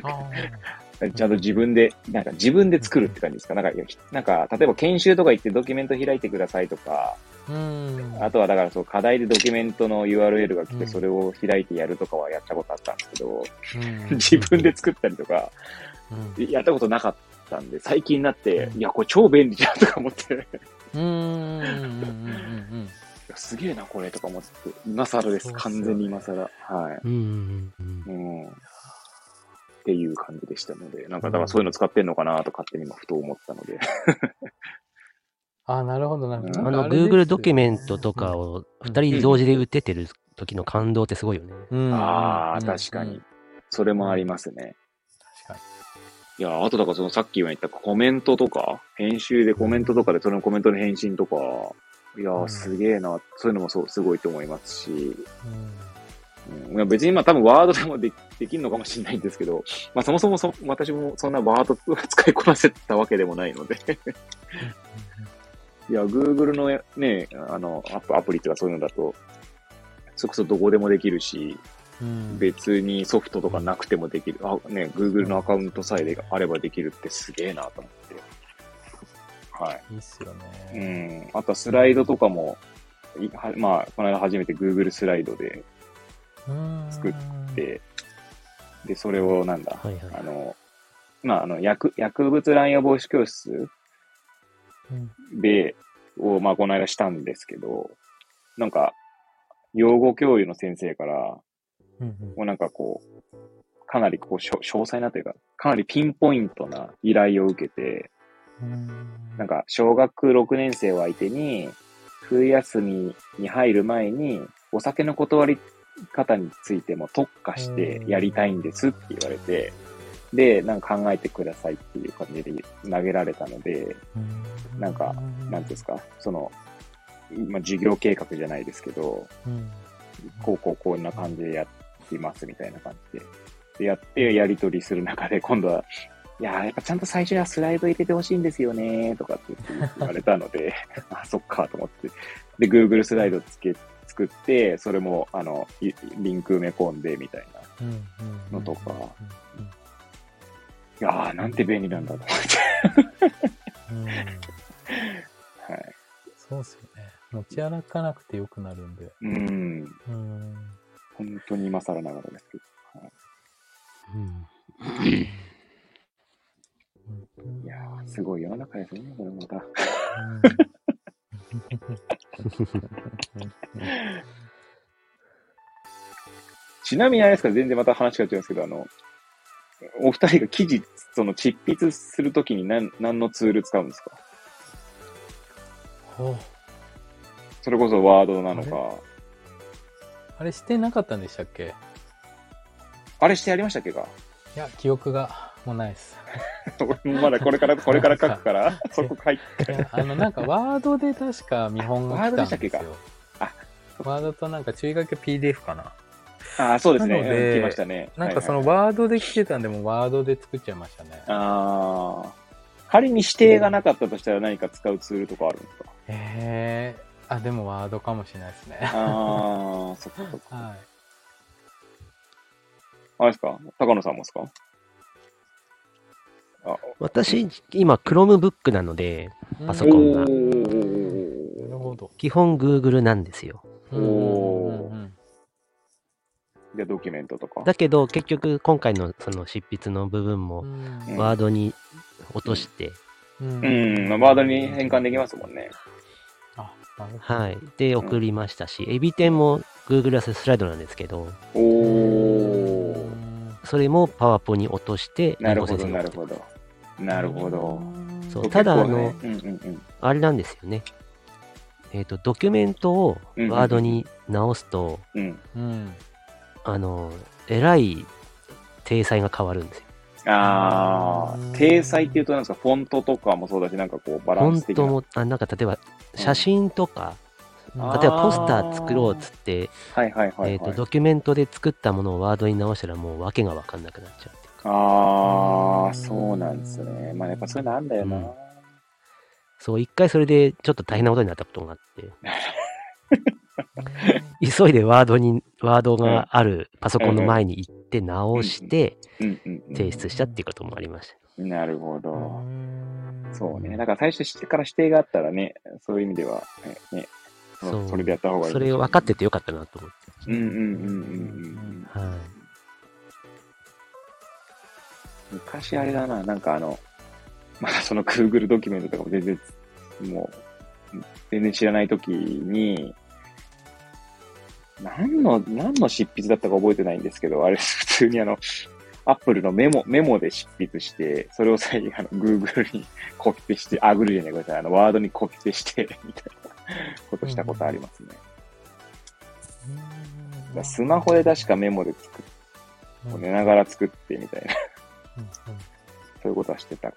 ちゃんと自分で、なんか自分で作るって感じですか？なんか、なんか、例えば研修とか行ってドキュメント開いてくださいとか、ーうん。あとはだからそう、課題でドキュメントの URL が来て、うんそれを開いてやるとかはやったことあったんですけど、うん。自分で作ったりとか、うん。やったことなかったんで、最近になって、うん。いや、これ超便利じゃんとか思って、いうんすげえな、これとか思って、今更です。完全に今更。はい。うんうんうん。うん。っていう感じでしたので、なんか、だからそういうの使ってんのかなと勝手に今ふと思ったので。あ、なるほど、なるほど。うんあの、Google ドキュメントとかを二人同時で打ててる時の感動ってすごいよね。うんああ、うん確かにうん。それもありますね。確かいや、あとだからそのさっき言ったコメントとか、編集でコメントとかでそのコメントの返信とか、いやすげえな、そういうのもそう、すごいと思いますし、に。うん別にまあ多分ワードでもでできるのかもしれないんですけど、まあそもそもそ私もそんなワードを使いこなせたわけでもないので、いや、Google のね、あの、アプアプリとかそういうのだと、それこそどこでもできるし、うん別にソフトとかなくてもできる。あ、ね、Google のアカウントさえであればできるってすげえなと思って。はい。いいっすようね。ん。あとはスライドとかも、まあ、この間初めて Google スライドでうん作って、で、それをなんだ、はいはい。あの、まあ、あの、薬、薬物乱用防止教室うん。で、を、まあ、この間したんですけど、なんか、養護教諭の先生から、うんもうなんかこう、かなりこう、しょ詳細なというか、かなりピンポイントな依頼を受けて、うん。なんか、小学6年生を相手に、冬休みに入る前に、お酒の断り方についても特化してやりたいんですって言われて、で、なんか考えてくださいっていう感じで投げられたので、うんなんか、なんですか、その、まあ、事業計画じゃないですけど、うんこうこうこんな感じでやってますみたいな感じで。で、やってやり取りする中で、今度は、いやーやっぱちゃんと最初にはスライド入れてほしいんですよねとかって言われたので、あ、そっかと思って。で、Google スライドつけ、作って、それも、あの、いリンク埋め込んでみたいな。のとかうんやーなんて便利なんだと思って。い。そうっすよね。持ち歩かなくてよくなるんで。うん。うん本当に今更ながらですけど。うんいやーすごい世の中ですね、これまた。ちなみにあれですか、全然また話が違うんですけど、あの、お二人が記事、その執筆するときに何、何のツール使うんですか？ほう。それこそワードなのか。あれ？してなかったんでしたっけ？あれしてやりましたっけか？いや、記憶がもうないです。俺 もまだこれから、これから書くから、そこ書いて。あの、なんか、ワードで確か見本が来たんですよ。ワードとなんか注意書き PDF かな。ああ、そうですね。来ましたね。なんかそのワードで来てたんで、もうワードで作っちゃいましたね。ああ。仮に指定がなかったとしたら何か使うツールとかあるんですか？へえー。あ、でもワードかもしれないですね。ああ、そっかそっか。はあれですか？高野さんもですか？あ、私、今、Chromebook なので、い。パソコンがなるおほど。基本 Google なんですよ。おーうんうんうんじゃあドキュメントとか。だけど、結局、今回のその執筆の部分も、うんワードに落として、うんワードに変換できますもんね。あ、なるほど。はい。で、送りましたし、エビ天も Google スライドなんですけど、おー。それもパワポに落として、なるほど、なるほど。なるほど。そうただあの結構ねうんうんうん。あれなんですよね。えっ、と、ドキュメントをうんうんワードに直すと、うん。うん。あの、えらい体裁が変わるんですよ。あうんー、体裁っていうとなんですか、フォントとかもそうだし、なんかこう、バラン本ス的な。当も、あなんか例えば、写真とか、あー例えばポスター作ろうっつって、はいはいはい、はい。えっ、と、ドキュメントで作ったものをワードに直したらもう訳がわかんなくなっちゃあー、そうなんですね。まあやっぱそういうのあんだよな。うんそう、一回それでちょっと大変なことになったことがあって、急いでワードに、ワードがあるパソコンの前に行って直して提出したっていうこともありました。なるほど。そそうね。だから最初してから指定があったらね、そういう意味では、ね、ねそそれでやった方がいい。それ分かっててよかったなと思って。うんうんうんうんうん。はい。昔あれだな、なんかあの、まだその Google ドキュメントとかも全然、もう、全然知らないときに、何の、何の執筆だったか覚えてないんですけど、あれ普通にあの、Apple のメモ、メモで執筆して、それを最後あの Google にコピペして、あ、Google じゃない、ごめんなさい、あの、ワードにコピペして、みたいなことしたことありますね。スマホで確かメモで作っ寝ながら作ってみたいな、そういうことはしてたこ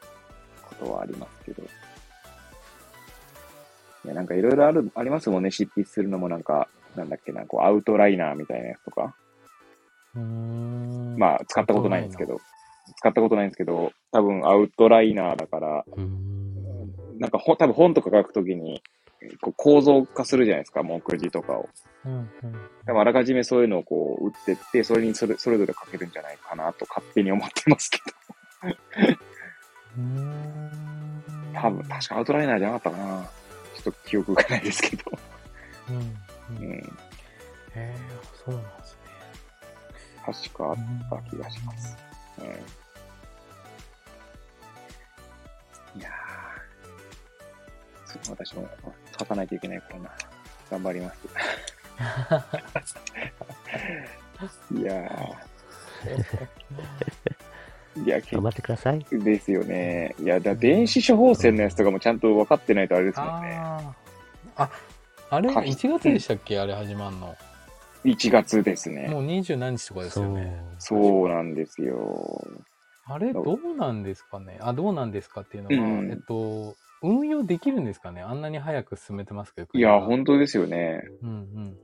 とはありますけど。いや、なんかいろいろある、ありますもんね、執筆するのもなんか、なんだっけな、こう、アウトライナーみたいなやつとか。まあ、使ったことないんですけど、使ったことないんですけど、多分アウトライナーだから。なんかほ多分本とか書くときに、こう構造化するじゃないですか、目次とかを。うんうんでもあらかじめそういうのをこう打ってって、それにそれそれぞれ書けるんじゃないかなと勝手に思ってますけうんど。多分、確かアウトライナーじゃなかったかな。ちょっと記憶がないですけど。うんううんへん。えそうなんですね確かあった気がします。うん。いやー。私も書かないといけないからな。頑張ります。いやー。いや、結頑張ってください。ですよね。いや、だ電子処方箋のやつとかもちゃんと分かってないとあれですもんね。ああああれ書き1月でしたっけ？あれ始まんの1月ですね。もう二十何日とかですよね。そうなんですよ。あれどうなんですかね？あどうなんですかっていうのは、うんえっと運用できるんですかね？あんなに早く進めてますけどいや、本当ですよね。うんうん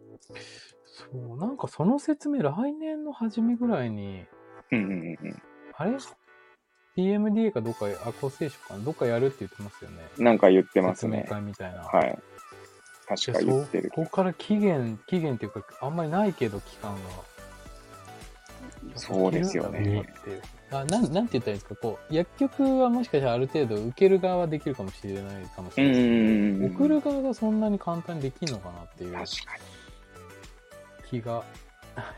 そうなんかその説明来年の初めぐらいにうんうんうんうん。あれ ?PMDA かどっか、アコセーションかな？どっかやるって言ってますよね。なんか言ってます説明ね。会みたいな。はい。確かで言ってるそ。こから期限、期限っていうか、あんまりないけど、期間が。そうですよねあなんなんて言ったらいいんですか、こう、薬局はもしかしたらある程度受ける側はできるかもしれないかもしれないですんうんうん。送る側がそんなに簡単にできるのかなっていう確か気が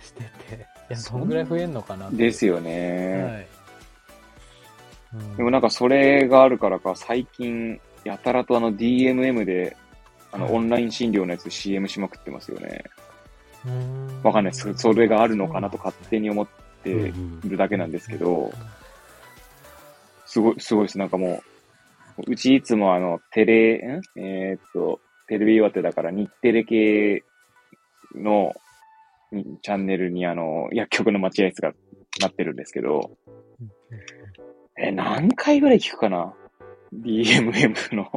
してて、いや、どのぐらい増えんのかなですよね。はい。うんでもなんかそれがあるからか、最近、やたらとあの DMM で、あの、はいオンライン診療のやつ CM しまくってますよね。わかんないです。それがあるのかなと勝手に思ってうんるだけなんですけど、すごい、すごいです。なんかもう、うちいつもあの、テレ、ん？えーっと、テレビ岩手だから日テレ系のにチャンネルにあの、薬局の待合室がなってるんですけど、え、何回ぐらい聞くかな ?DMM の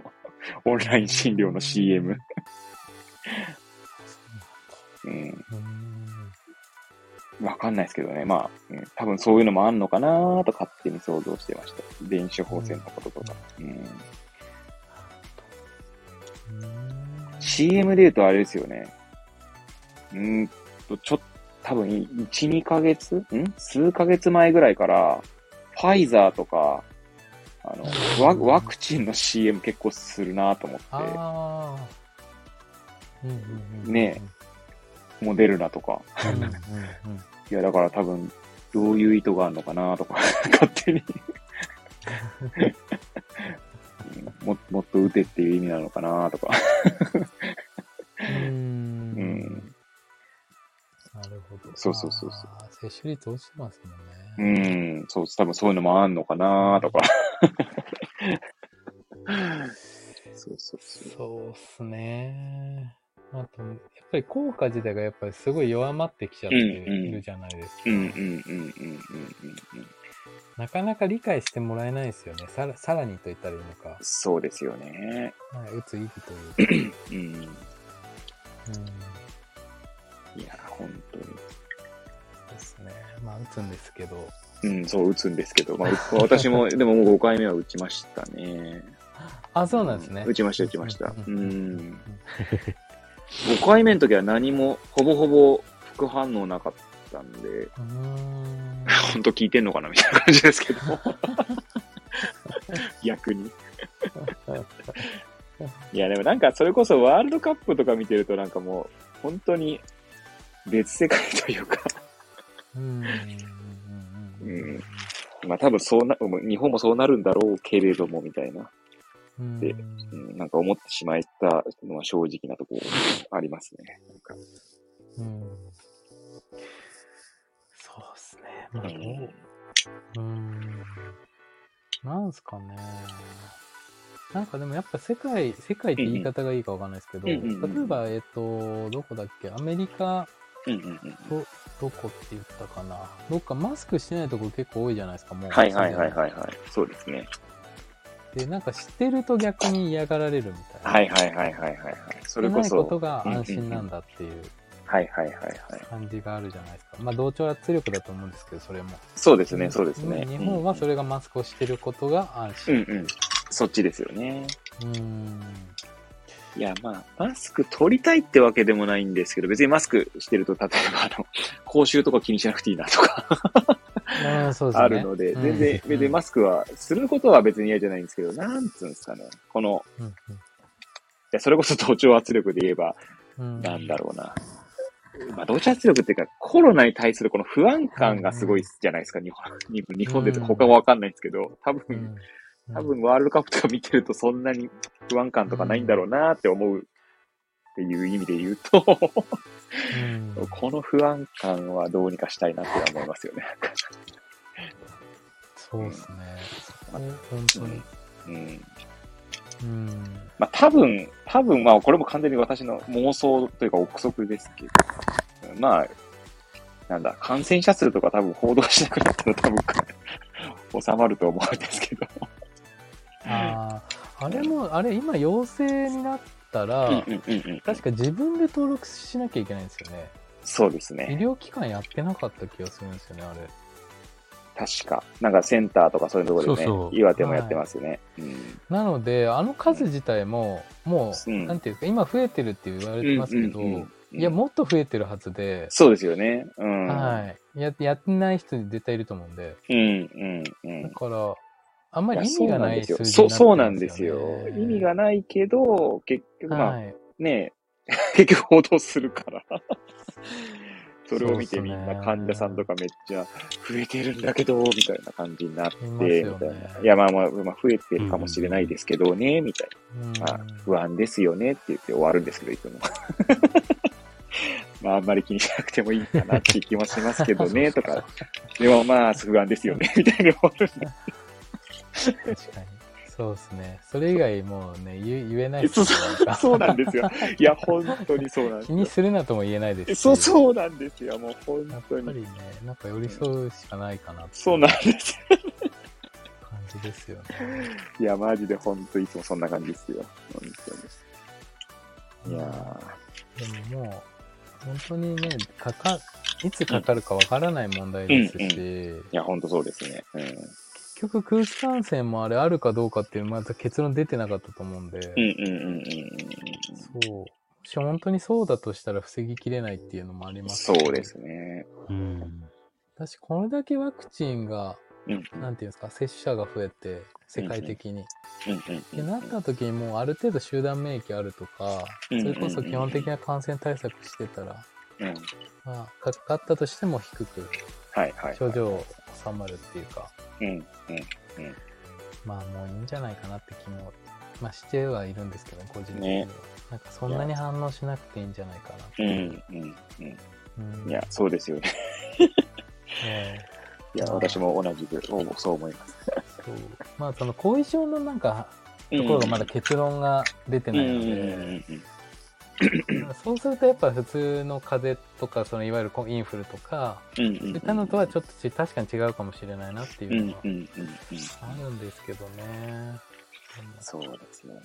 オンライン診療の CM。うん。わかんないですけどね。まあ、うん多分そういうのもあんのかなと勝手に想像してました。電子放線のこととか。うん、CM で言うとあれですよね。うーんと、ちょっと、多分1、2ヶ月？ん？数ヶ月前ぐらいから、ファイザーとか、あの、ワワクチンの CM 結構するなと思って、ああ。うんうんうん。ねモデルナとか。うんうんうん。いや、だから多分、どういう意図があるのかなとか、勝手にうんも。もっと打てっていう意味なのかなとか。うんなるほど。そうそうそうそう接種率落ちてますもんうね。ん、そう、多分そういうのもあんのかなとか。そうそうそう。そうっすね。あと、やっぱり効果自体がやっぱりすごい弱まってきちゃっているじゃないですか。うんうんうんうんうんなかなか理解してもらえないですよね。さらさらにと言ったらいいのか。そうですよね。はい、打つ意義というか。うん。うんいや、本当に。ですね。まあ、打つんですけど。うん、そう、打つんですけど、まあ、う私も、でももう5回目は打ちましたね。あ、そうなんですね。打ちました、打ちました。ううんうんん。5回目の時は何も、ほぼほぼ副反応なかったんで、ん。本当聞いてんのかなみたいな感じですけど。逆に。いや、でもなんかそれこそワールドカップとか見てるとなんかもう、本当に別世界というか、うん。うんまあ多分そうな、日本もそうなるんだろうけれども、みたいな、うん。でうん、なんか思ってしまったのは正直なところありますね。なんかうん。そうですね。まあ、どうん。なんすかね。なんかでもやっぱ世界、世界って言い方がいいかわかんないですけど、うんうんうん例えば、えっと、どこだっけ？アメリカ、うんうんうんど、どこって言ったかなどっかマスクしてないとこ結構多いじゃないですか、もう。はいはいはいはいはい。そうですね。で、なんか知ってると逆に嫌がられるみたいな。はいはいはいはいはいはい。それこそ。ないことが安心なんだっていうはいはいはいはい。感じがあるじゃないですか。まあ同調圧力だと思うんですけど、それも。そうですね、そうですね。日本はそれがマスクをしてることが安心。うんうん。そっちですよね。うん。いや、まあ、マスク取りたいってわけでもないんですけど、別にマスクしてると、例えば、あの、口臭とか気にしなくていいなとかうん、そうですね。あるので、うん全然、別にマスクは、することは別に嫌じゃないんですけど、なんつうんですかね。この、うんいや、それこそ同調圧力で言えば、うん。なんだろうな。まあ、同調圧力っていうか、コロナに対するこの不安感がすごいじゃないですか、日本。日本日本でうん他はわかんないんですけど、多分、うん。うん多、分ワールドカップとか見てるとそんなに不安感とかないんだろうなって思うっていう意味で言うと、うんこの不安感はどうにかしたいなって思いますよね。そうですね。そこ本当に。うん。うん。まあ多分、多分、まあこれも完全に私の妄想というか憶測ですけど、まあ、なんだ、感染者数とか多分報道しなくなったら多分 収まると思うんですけど。ああ、あれも、あれ今陽性になったら、うんうんうんうん。確か自分で登録しなきゃいけないんですよね。医そうですね。療機関やってなかった気がするんですよね、あれ。確か。なんかセンターとかそういうところでね、そうそう岩手もやってますね。うん。なので、あの数自体も、もう、うんなんていうか、今増えてるって言われてますけど、うんうんうんいや、もっと増えてるはずで、そうですよね。うん。はい。や、やってない人絶対いると思うんで、うん、うん、うんだ。から、あんまり意味がない数字そうなんですよ。意味がなないけど、結局、まあ、はい。ねえ、結局報道するから。それを見てみんな患者さんとかめっちゃ増えてるんだけど、みたいな感じになって、みたいな。いや、まあまあ、まあ、増えてるかもしれないですけどね、みたいうんな。まあ、不安ですよねって言って終わるんですけど、いつも。まあ、あんまり気にしなくてもいいかなって気もしますけどね、とか。でもまあ、不安ですよね、みたいな終わるんで確かに。そうですね。それ以外もうね、言言えないそうですよそうなんですよ。いや、本当にそうなんですよ気に。するなとも言えないですし。そうそうなんですよ。もう本やっ。ぱりね、なんか寄り添うしかないかなってそうなんですよ。感じですよね。いや、マジで本当いつもそんな感じですよ。本当に。いやでももう、本当にね、かか、いつかかるかわからない問題ですし、いや、ほんとそうですね。うん。結局空気感染もあれあるかどうかっていうまだ結論出てなかったと思うんで、うんうんうんうんうん。そう。もし本当にそうだとしたら防ぎきれないっていうのもありますしそうですね。うん。私、これだけワクチンが、うんなんていうんですか、接種者が増えて、世界的に。うんうんってなった時にもうある程度集団免疫あるとか、うんそれこそ基本的な感染対策してたら、うん。まあ、かかったとしても低くはいはい。症状収まるっていうか、うんうんまあもういいんじゃないかなって気も、まあしてはいるんですけど、個人的には。ねなんかそんなに反応しなくていいんじゃないかなってうう。うんうん。うんいや、そうですよね。えいや、私も同じく、そう思います。えそう。まあその後遺症のなんか、とところがまだ結論が出てうんうんないので、うんうんそうするとやっぱ普通の風邪とか、そのいわゆるインフルとか、うんうん。そういったのとはちょっとち確かに違うかもしれないなってうんいううんのは。あるんですけどね。そうですよね。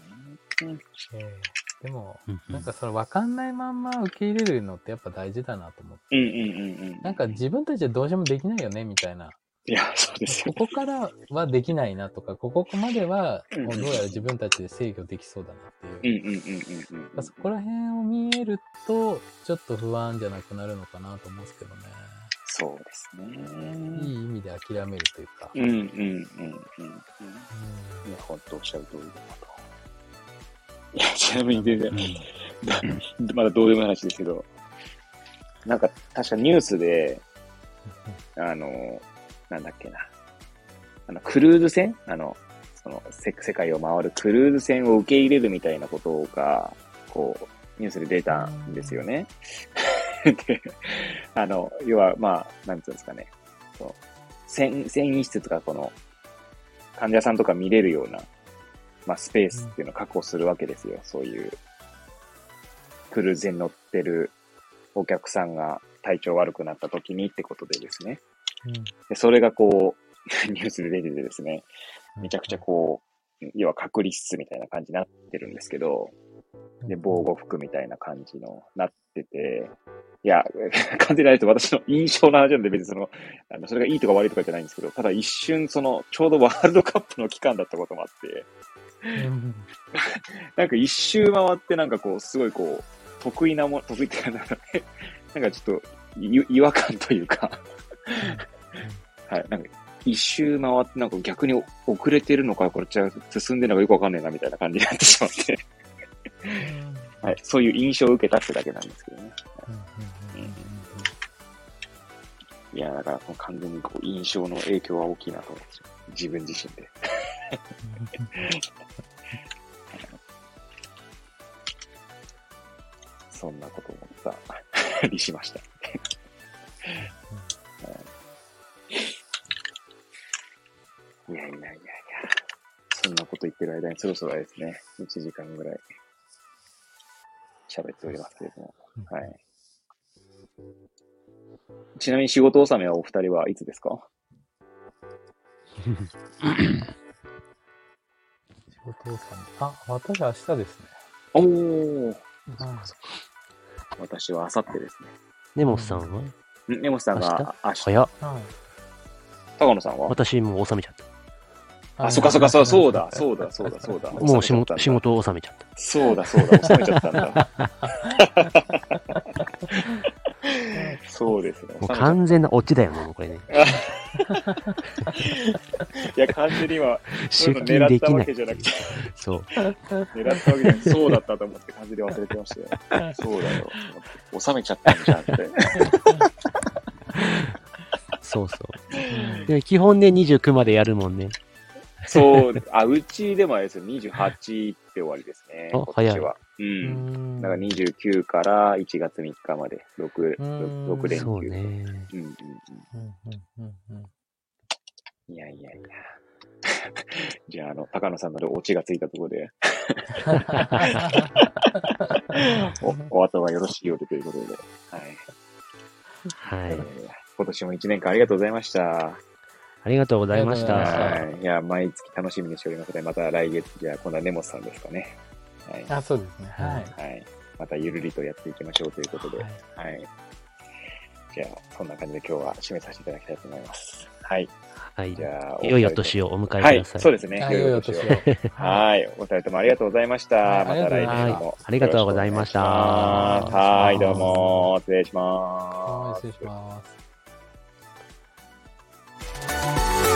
ええでも、うんなんかその分かんないまんま受け入れるのってやっぱ大事だなと思って。うんうんうんうん。なんか自分たちでどうしようもできないよねみたいな。いや、そうですよこ。こからはできないなとか、ここまではうんもうどうやら自分たちで制御できそうだなっていう。うんうんうんうんうん。そこら辺を見えると、ちょっと不安じゃなくなるのかなと思うんですけどね。そうですね。いい意味で諦めるというか。うんうんうんうんうん。いうんや、本当おっしゃる通りだなと。いや、ちなみに全然、まだどうでもない話ですけど、なんか、確かニュースで、あの、なんだっけな。あの、クルーズ船？あの、その、せ世界を回るクルーズ船を受け入れるみたいなことが、こう、ニュースで出たんですよね。で、あの、要は、まあ、なんていうんですかね。そう船、船員室とか、この、患者さんとか見れるような、まあ、スペースっていうのを確保するわけですよ。そういう、クルーズ船に乗ってるお客さんが体調悪くなった時にってことでですね。で、それがこう、ニュースで出ててですね、めちゃくちゃこう、要は隔離室みたいな感じになってるんですけど、で、防護服みたいな感じのなってて、いや、完全にあれと私の印象の話なんで別にその、あの、それがいいとか悪いとかじゃないんですけど、ただ一瞬その、ちょうどワールドカップの期間だったこともあって、うん。なんか一周回ってなんかこう、すごいこう、得意なも、得意ってなんかね、なんかちょっとい 違和感というか、はい、なんか一周回ってなんか逆に遅れてるのか、これじゃ進んでるのかよくわかんないなみたいな感じになってしまって、はい、そういう印象を受けたってだけなんですけどね。いや、だから完全にこう印象の影響は大きいなと思って自分自身で。そんなことを思ったりしました。いやいやいやいや。そんなこと言ってる間にそろそろですね、1時間ぐらい喋っておりますけれども。はい。ちなみに仕事納めはお二人はいつですか？仕事をさんあ、私明日ですね。おー。うん私は明後日です根本さんは？根本さんが明日？早っ。はい高野さんは？私もう収めちゃった。あ、そっかそっか、そうそうだ、そうだ、そうだ、そうだ。もう仕事、仕事を収めちゃった。そうだ、そうだ、収めちゃったんだ。そうですね。もう完全なオチだよね、もうこれね。いや、完全には、そうい出うの狙ったわ勤できないけじゃなくて、そう。狙ったわけじゃなくて、そうだったと思って完全に忘れてましたよ。そうだよ。収めちゃったんじゃんって。そうそう。で基本ね、29までやるもんね。そう、あ、うちでもあれですよ、28って終わりですね。あ今年は。う。うんんだから29から1月3日まで、6、うん6連休。そうね。うんうんうんうんうんうんうん。いやいやいや。じゃあ、あの、高野さんのでオチがついたところで、お、お後がよろしいようでということで、はい。はい。えー今年も1年間ありがとうございました。ありがとうございました。い。いや、毎月楽しみにしておりますので、また来月、じゃあ、今度は根本さんですかね。はい。あ、そうですね。はい。はい。またゆるりとやっていきましょうということで、はいはい。じゃあ、そんな感じで今日は締めさせていただきたいと思います。はい。はいじ。ゃあ、良いお年をお迎えくはいださい。そうですね。はい、良いお年を。はい。お二人ともありがとうございました。はいまた来ありがとうございま年も。ありがとうございましたはい、どうも、失礼しますはい、。失礼します。Thank you.